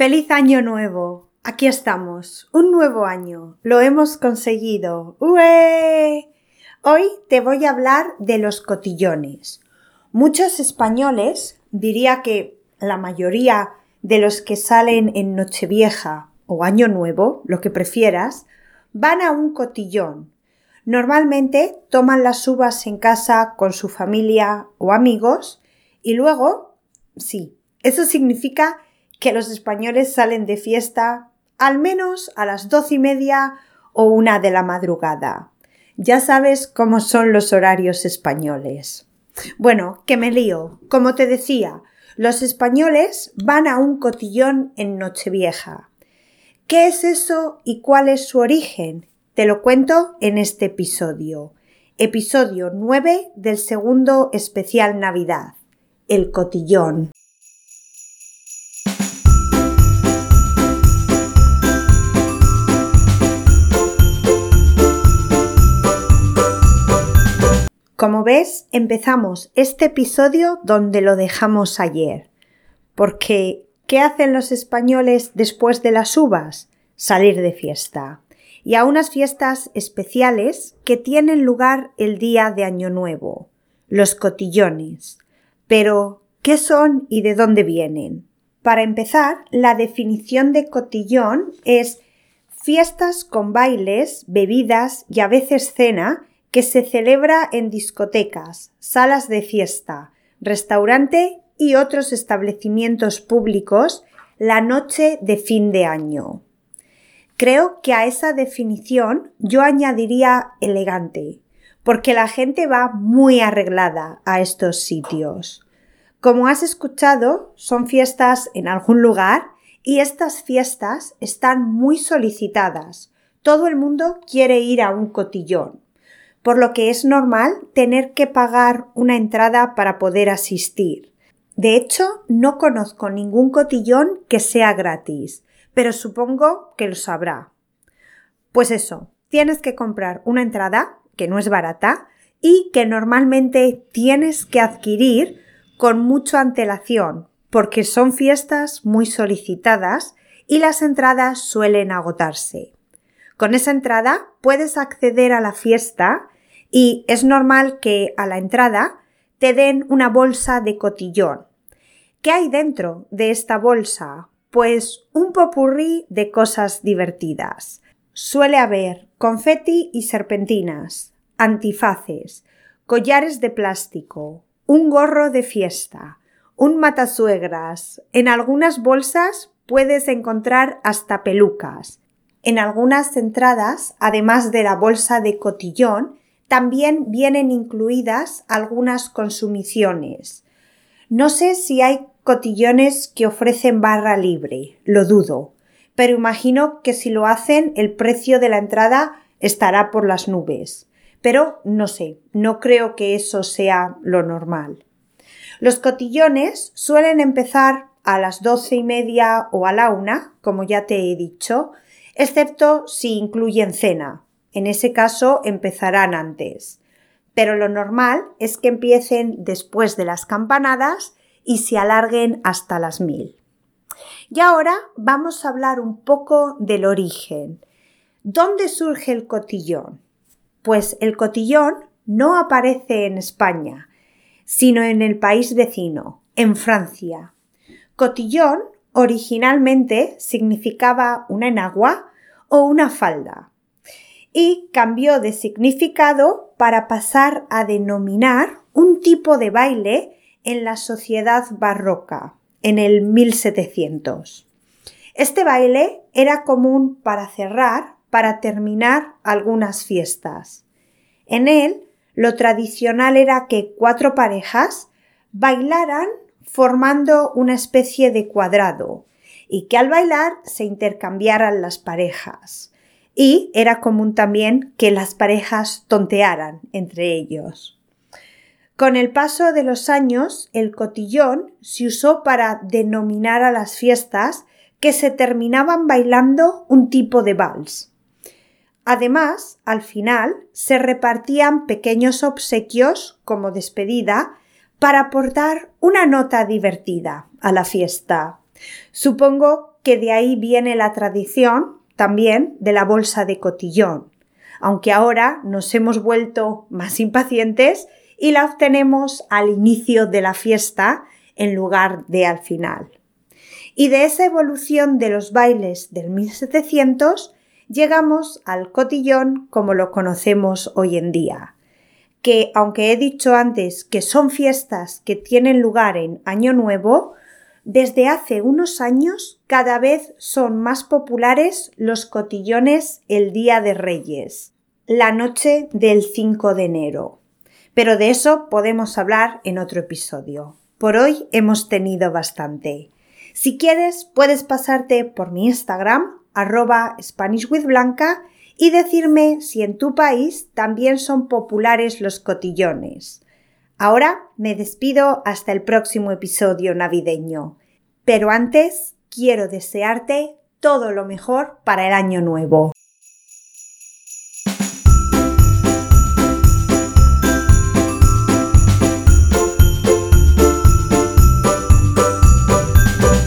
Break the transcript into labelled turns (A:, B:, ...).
A: Feliz año nuevo. Aquí estamos. Un nuevo año. Lo hemos conseguido. ¡Ue! Hoy te voy a hablar de los cotillones. Muchos españoles, diría que la mayoría de los que salen en Nochevieja o Año Nuevo, lo que prefieras, van a un cotillón. Normalmente toman las uvas en casa con su familia o amigos y luego, sí, eso significa que los españoles salen de fiesta al menos a las doce y media o una de la madrugada. Ya sabes cómo son los horarios españoles. Bueno, que me lío. Como te decía, los españoles van a un cotillón en Nochevieja. ¿Qué es eso y cuál es su origen? Te lo cuento en este episodio. Episodio 9 del segundo especial Navidad. El cotillón. Como ves, empezamos este episodio donde lo dejamos ayer. Porque, ¿qué hacen los españoles después de las uvas? Salir de fiesta. Y a unas fiestas especiales que tienen lugar el día de Año Nuevo, los cotillones. Pero, ¿qué son y de dónde vienen? Para empezar, la definición de cotillón es fiestas con bailes, bebidas y a veces cena que se celebra en discotecas, salas de fiesta, restaurante y otros establecimientos públicos la noche de fin de año. Creo que a esa definición yo añadiría elegante, porque la gente va muy arreglada a estos sitios. Como has escuchado, son fiestas en algún lugar y estas fiestas están muy solicitadas. Todo el mundo quiere ir a un cotillón por lo que es normal tener que pagar una entrada para poder asistir. De hecho, no conozco ningún cotillón que sea gratis, pero supongo que lo sabrá. Pues eso, tienes que comprar una entrada, que no es barata, y que normalmente tienes que adquirir con mucha antelación, porque son fiestas muy solicitadas y las entradas suelen agotarse. Con esa entrada puedes acceder a la fiesta y es normal que a la entrada te den una bolsa de cotillón. ¿Qué hay dentro de esta bolsa? Pues un popurrí de cosas divertidas. Suele haber confeti y serpentinas, antifaces, collares de plástico, un gorro de fiesta, un matasuegras. En algunas bolsas puedes encontrar hasta pelucas, en algunas entradas, además de la bolsa de cotillón, también vienen incluidas algunas consumiciones. No sé si hay cotillones que ofrecen barra libre, lo dudo, pero imagino que si lo hacen el precio de la entrada estará por las nubes. Pero no sé, no creo que eso sea lo normal. Los cotillones suelen empezar a las doce y media o a la una, como ya te he dicho, excepto si incluyen cena. En ese caso empezarán antes. Pero lo normal es que empiecen después de las campanadas y se alarguen hasta las mil. Y ahora vamos a hablar un poco del origen. ¿Dónde surge el cotillón? Pues el cotillón no aparece en España, sino en el país vecino, en Francia. Cotillón originalmente significaba una enagua o una falda y cambió de significado para pasar a denominar un tipo de baile en la sociedad barroca en el 1700. Este baile era común para cerrar, para terminar algunas fiestas. En él, lo tradicional era que cuatro parejas bailaran formando una especie de cuadrado, y que al bailar se intercambiaran las parejas. Y era común también que las parejas tontearan entre ellos. Con el paso de los años, el cotillón se usó para denominar a las fiestas que se terminaban bailando un tipo de vals. Además, al final se repartían pequeños obsequios como despedida para aportar una nota divertida a la fiesta Supongo que de ahí viene la tradición también de la bolsa de cotillón, aunque ahora nos hemos vuelto más impacientes y la obtenemos al inicio de la fiesta en lugar de al final. Y de esa evolución de los bailes del 1700 llegamos al cotillón como lo conocemos hoy en día, que aunque he dicho antes que son fiestas que tienen lugar en Año Nuevo, desde hace unos años cada vez son más populares los cotillones el Día de Reyes, la noche del 5 de enero. Pero de eso podemos hablar en otro episodio. Por hoy hemos tenido bastante. Si quieres, puedes pasarte por mi Instagram, arroba SpanishWithBlanca, y decirme si en tu país también son populares los cotillones. Ahora me despido hasta el próximo episodio navideño. Pero antes quiero desearte todo lo mejor para el año nuevo.